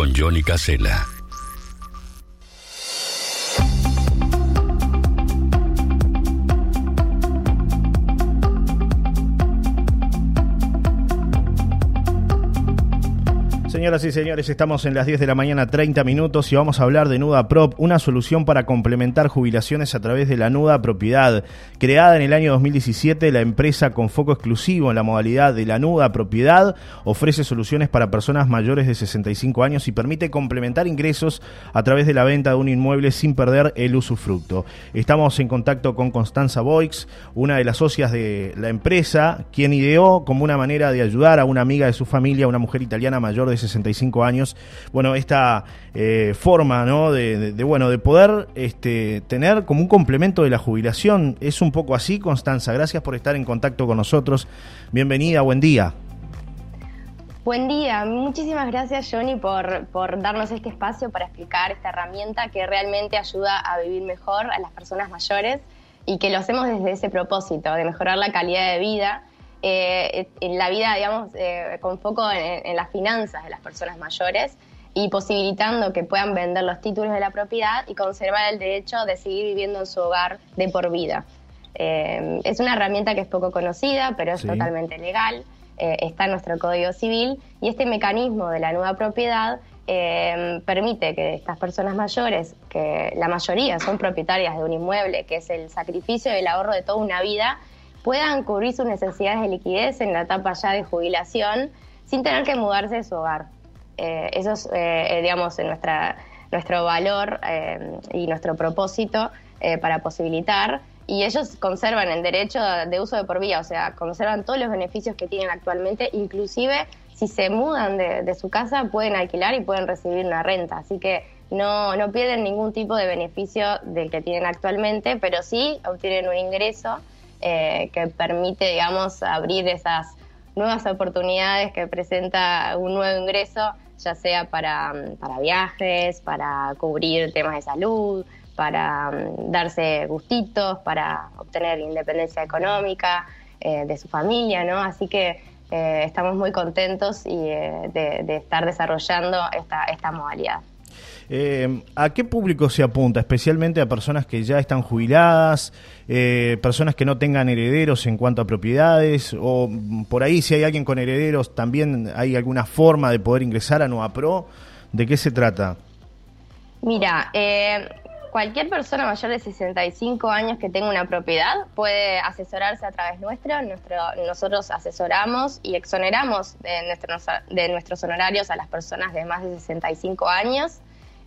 con Johnny Casella. Señoras y señores, estamos en las 10 de la mañana, 30 minutos, y vamos a hablar de Nuda Prop, una solución para complementar jubilaciones a través de la Nuda Propiedad. Creada en el año 2017, la empresa con foco exclusivo en la modalidad de la Nuda Propiedad ofrece soluciones para personas mayores de 65 años y permite complementar ingresos a través de la venta de un inmueble sin perder el usufructo. Estamos en contacto con Constanza Boix, una de las socias de la empresa, quien ideó como una manera de ayudar a una amiga de su familia, una mujer italiana mayor de 65 años, bueno, esta eh, forma, ¿no? De, bueno, de poder este, tener como un complemento de la jubilación. Es un poco así, Constanza. Gracias por estar en contacto con nosotros. Bienvenida, buen día. Buen día, muchísimas gracias Johnny por darnos este espacio para explicar esta herramienta que realmente ayuda a vivir mejor a las personas mayores y que lo hacemos desde ese propósito, de mejorar la calidad de vida eh, en la vida, digamos, eh, con foco en, las finanzas de las personas mayores y posibilitando que puedan vender los títulos de la propiedad y conservar el derecho de seguir viviendo en su hogar de por vida. Eh, es una herramienta que es poco conocida, pero es totalmente legal, está en nuestro Código Civil y este mecanismo de la nueva propiedad permite que estas personas mayores, que la mayoría son propietarias de un inmueble, que es el sacrificio y el ahorro de toda una vida, puedan cubrir sus necesidades de liquidez en la etapa ya de jubilación sin tener que mudarse de su hogar. Eh, eso es, eh, eh, digamos, nuestra, nuestro valor y nuestro propósito para posibilitar. Y ellos conservan el derecho de uso de por vía, o sea, conservan todos los beneficios que tienen actualmente, inclusive si se mudan de, de su casa pueden alquilar y pueden recibir una renta. Así que no, no pierden ningún tipo de beneficio del que tienen actualmente, pero sí obtienen un ingreso eh, que permite, digamos, abrir esas nuevas oportunidades que presenta un nuevo ingreso, ya sea para, para viajes, para cubrir temas de salud, para mm, darse gustitos, para obtener independencia económica eh, de su familia, ¿no? Así que eh, estamos muy contentos y, de, de, estar desarrollando esta, esta modalidad. Eh, ¿A qué público se apunta? Especialmente a personas que ya están jubiladas, eh, personas que no tengan herederos en cuanto a propiedades, o por ahí si hay alguien con herederos, también hay alguna forma de poder ingresar a Nueva Pro. ¿De qué se trata? Mira, eh, cualquier persona mayor de 65 años que tenga una propiedad puede asesorarse a través nuestro. nuestro nosotros asesoramos y exoneramos de de nuestros honorarios a las personas de más de 65 años.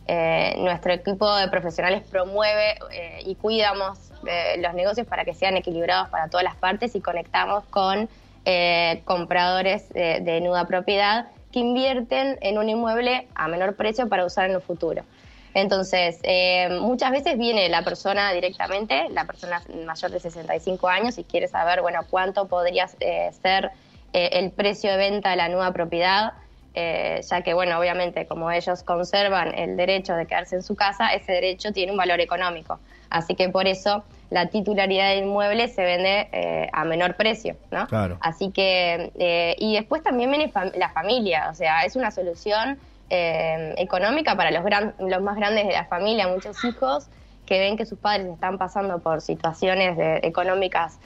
Eh, nuestro equipo de profesionales promueve eh, y cuidamos eh, los negocios para que sean equilibrados para todas las partes y conectamos con compradores de nuda propiedad que invierten en un inmueble a menor precio para usar en el futuro. Entonces, muchas veces viene la persona directamente, la persona mayor de 65 años, y quiere saber, bueno, cuánto podría ser el precio de venta de la nueva propiedad eh, ya que, bueno, obviamente como ellos conservan el derecho de quedarse en su casa, ese derecho tiene un valor económico. Así que por eso la titularidad del inmueble se vende eh, a menor precio, ¿no? Claro. Así que, eh, y después también viene la familia, o sea, es una solución económica para los, los más grandes de la familia, muchos hijos que ven que sus padres están pasando por situaciones económicas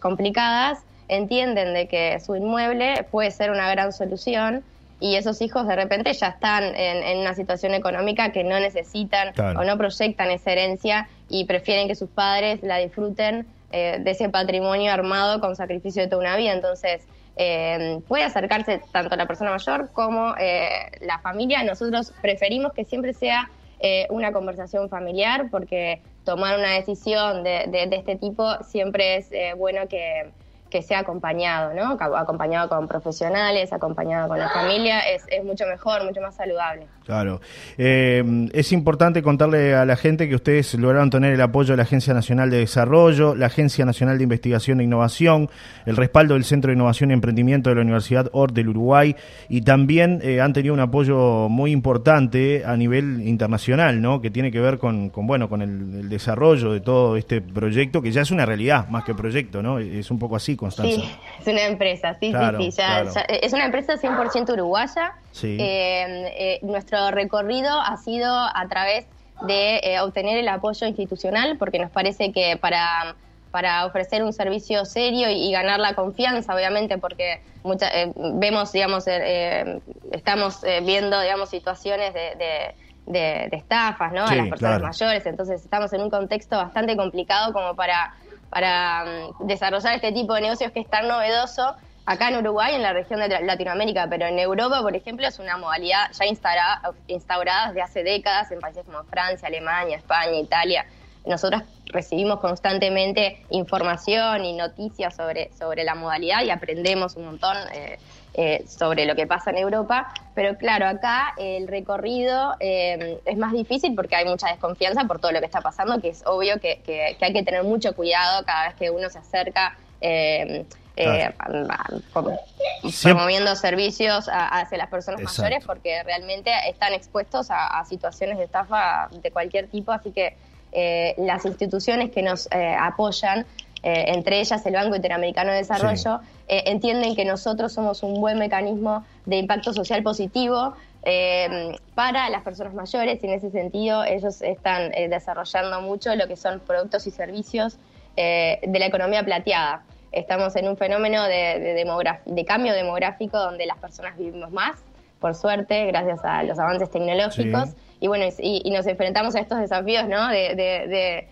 complicadas, entienden de que su inmueble puede ser una gran solución y esos hijos de repente ya están en, una situación económica que no necesitan o no proyectan esa herencia y prefieren que sus padres la disfruten eh, de ese patrimonio armado con sacrificio de toda una vida. Entonces, eh, puede acercarse tanto la persona mayor como eh, la familia. Nosotros preferimos que siempre sea una conversación familiar porque tomar una decisión de, de este tipo siempre es bueno que que sea acompañado, ¿no? Acompañado con profesionales, acompañado con la familia, es, mucho mejor, mucho más saludable. Claro. Eh, es importante contarle a la gente que ustedes lograron tener el apoyo de la Agencia Nacional de Desarrollo, la Agencia Nacional de Investigación e Innovación, el respaldo del Centro de Innovación y Emprendimiento de la Universidad OR del Uruguay y también eh, han tenido un apoyo muy importante a nivel internacional, ¿no? Que tiene que ver con, con bueno, con el, el desarrollo de todo este proyecto que ya es una realidad más que proyecto, ¿no? Es un poco así Constanza? Sí, es una empresa, sí, sí, sí. es una empresa 100% uruguaya. Sí. Eh, nuestro recorrido ha sido a través de obtener el apoyo institucional, porque nos parece que para para ofrecer un servicio serio y, ganar la confianza, obviamente, porque eh, vemos, digamos, eh, eh, estamos viendo, digamos, situaciones de, de, estafas, ¿no? a las personas mayores, entonces estamos en un contexto bastante complicado como para, para mm, desarrollar este tipo de negocios que es tan novedoso acá en Uruguay, en la región de Latinoamérica, pero en Europa, por ejemplo, es una modalidad ya instaurada, instaurada desde hace décadas en países como Francia, Alemania, España, Italia. Nosotros recibimos constantemente información y noticias sobre, sobre la modalidad y aprendemos un montón eh, eh, sobre lo que pasa en Europa, pero claro, acá el recorrido eh, es más difícil porque hay mucha desconfianza por todo lo que está pasando, que es obvio que, que, hay que tener mucho cuidado cada vez que uno se acerca. promoviendo servicios hacia las personas mayores porque realmente están expuestos a situaciones de estafa de cualquier tipo, así que eh, las instituciones que nos eh, apoyan, eh, entre ellas el Banco Interamericano de Desarrollo, entienden que nosotros somos un buen mecanismo de impacto social positivo para las personas mayores y en ese sentido ellos están desarrollando mucho lo que son productos y servicios de la economía plateada. Estamos en un fenómeno de, de cambio demográfico donde las personas vivimos más, por suerte, gracias a los avances tecnológicos y bueno, y, nos enfrentamos a estos desafíos, ¿no? De, de,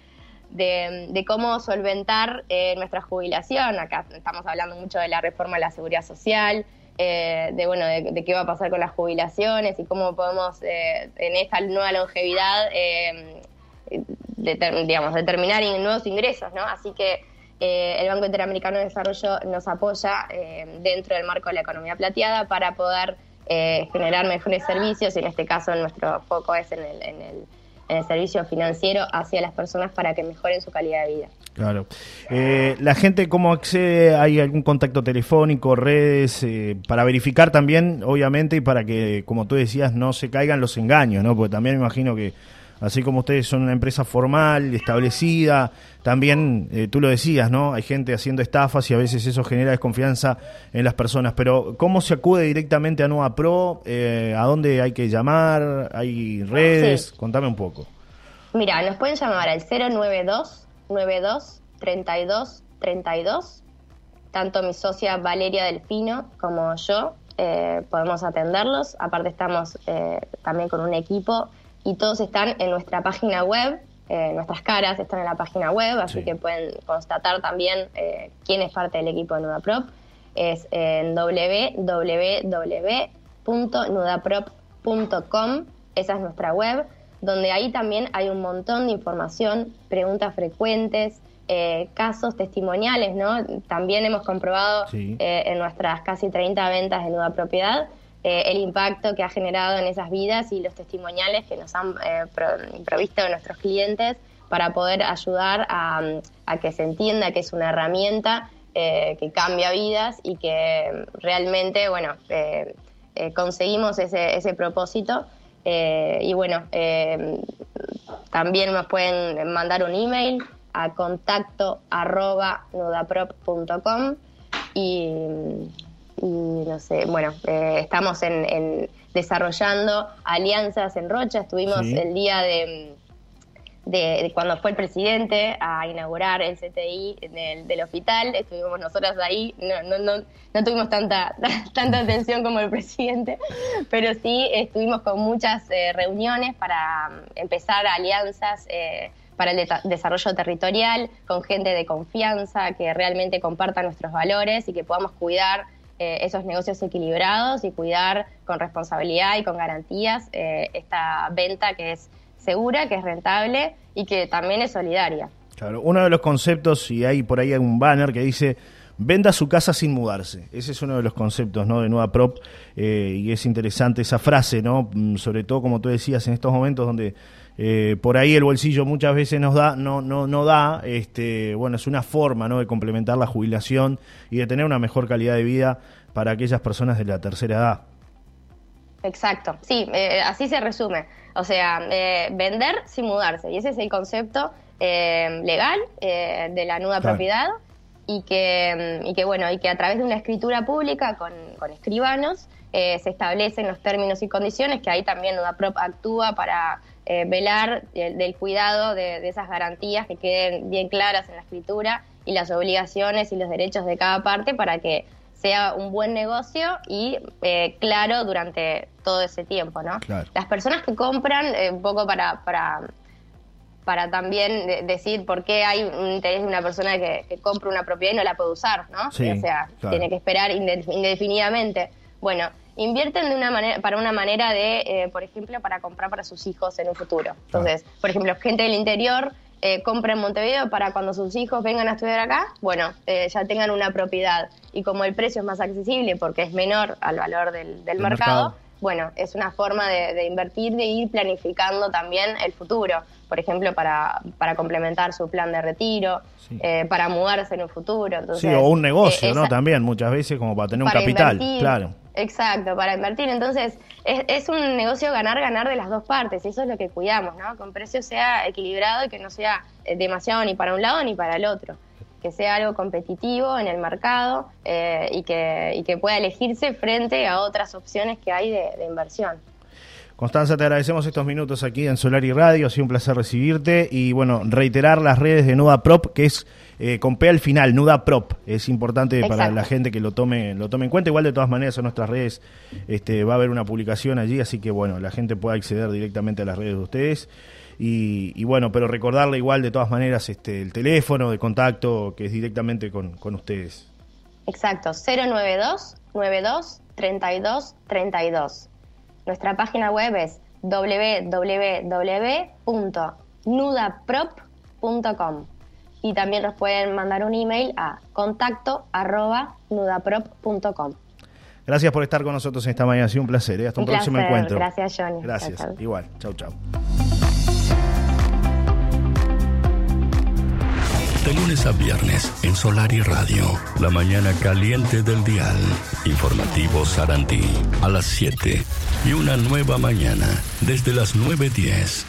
cómo solventar eh, nuestra jubilación. Acá estamos hablando mucho de la reforma de la seguridad social, eh, de bueno, de, qué va a pasar con las jubilaciones y cómo podemos eh, en esta nueva longevidad, digamos, determinar nuevos ingresos, ¿no? Así que el Banco Interamericano de Desarrollo nos apoya dentro del marco de la economía plateada para poder eh, generar mejores servicios, y en este caso nuestro foco es en el, en el servicio financiero hacia las personas para que mejoren su calidad de vida. Claro. Eh, ¿La gente cómo accede? ¿Hay algún contacto telefónico, redes, eh, para verificar también, obviamente, y para que, como tú decías, no se caigan los engaños, ¿no? Porque también me imagino que así como ustedes son una empresa formal, establecida, también eh, tú lo decías, ¿no? Hay gente haciendo estafas y a veces eso genera desconfianza en las personas. Pero ¿cómo se acude directamente a Nueva Pro? Eh, ¿A dónde hay que llamar? ¿Hay redes? Contame un poco. Mira, nos pueden llamar al 092 92 32 32. Tanto mi socia Valeria Delfino como yo eh, podemos atenderlos. Aparte estamos también con un equipo y todos están en nuestra página web. Eh, nuestras caras están en la página web, así que pueden constatar también eh, quién es parte del equipo de NudaProp. Es en www.nudaprop.com, esa es nuestra web, donde ahí también hay un montón de información, preguntas frecuentes, eh, casos testimoniales, ¿no? También hemos comprobado en nuestras casi 30 ventas de Nuda Propiedad eh, el impacto que ha generado en esas vidas y los testimoniales que nos han eh, provisto nuestros clientes para poder ayudar a, que se entienda que es una herramienta eh, que cambia vidas y que realmente, bueno, conseguimos ese, ese propósito. y bueno, también nos pueden mandar un email a contacto arroba nudaprop.com y y no sé, bueno, eh, estamos en, desarrollando alianzas en Rocha, estuvimos el día de, de, cuando fue el presidente a inaugurar el CTI del, del hospital, estuvimos nosotras ahí, no, no, no, no tuvimos tanta, tanta atención como el presidente, pero sí estuvimos con muchas eh, reuniones para mm, empezar alianzas. Eh, para el desarrollo territorial, con gente de confianza que realmente comparta nuestros valores y que podamos cuidar eh, esos negocios equilibrados y cuidar con responsabilidad y con garantías eh, esta venta que es segura, que es rentable y que también es solidaria. Claro, uno de los conceptos, y hay por ahí un banner que dice venda su casa sin mudarse. Ese es uno de los conceptos ¿no? de Nueva Prop eh, y es interesante esa frase, ¿no? Mm, sobre todo como tú decías en estos momentos donde eh, por ahí el bolsillo muchas veces nos da, no, no, no da, este, bueno, es una forma ¿no? de complementar la jubilación y de tener una mejor calidad de vida para aquellas personas de la tercera edad. Exacto, sí, eh, así se resume. O sea, vender sin mudarse. Y ese es el concepto legal de la nuda propiedad y que, y que bueno, y que a través de una escritura pública con, con escribanos eh, se establecen los términos y condiciones, que ahí también UDAPROP actúa para eh, velar del, cuidado de, esas garantías que queden bien claras en la escritura y las obligaciones y los derechos de cada parte para que sea un buen negocio y eh, claro durante todo ese tiempo, ¿no? Las personas que compran, un poco para, para, para también decir por qué hay un interés de una persona que, que compra una propiedad y no la puede usar, ¿no? o sea, tiene que esperar indefinidamente. Bueno, invierten de una manera, para una manera de, eh, por ejemplo, para comprar para sus hijos en un futuro. Entonces, por ejemplo, gente del interior eh, compra en Montevideo para cuando sus hijos vengan a estudiar acá, bueno, eh, ya tengan una propiedad. Y como el precio es más accesible porque es menor al valor del, mercado, bueno, es una forma de, invertir, de ir planificando también el futuro. Por ejemplo, para, para complementar su plan de retiro, para mudarse en un futuro. sí, o un negocio, ¿no? También muchas veces como para tener un capital, claro. Exacto, para invertir. Entonces, es, es, un negocio ganar-ganar de las dos partes, y eso es lo que cuidamos, ¿no? Con precio sea equilibrado y que no sea eh, demasiado ni para un lado ni para el otro. Que sea algo competitivo en el mercado eh, y, que, y que pueda elegirse frente a otras opciones que hay de, de inversión. Constanza, te agradecemos estos minutos aquí en Solar y Radio, ha sido un placer recibirte y bueno, reiterar las redes de Nuda Prop, que es eh, con P al final, Nuda Prop, es importante para la gente que lo tome, lo tome en cuenta, igual de todas maneras en nuestras redes este, va a haber una publicación allí, así que bueno, la gente puede acceder directamente a las redes de ustedes. Y, bueno, pero recordarle igual de todas maneras este, el teléfono de contacto que es directamente con, con ustedes. Exacto, 092 92 32 32. Nuestra página web es www.nudaprop.com y también nos pueden mandar un email a contacto nudaprop.com. Gracias por estar con nosotros en esta mañana, ha sido un placer. ¿eh? Hasta un, próximo encuentro. Gracias, Johnny. Gracias. Igual. Chau, chau. De lunes a viernes en Solar y Radio, la mañana caliente del dial. Informativo Sarantí a las 7 y una nueva mañana desde las 9.10.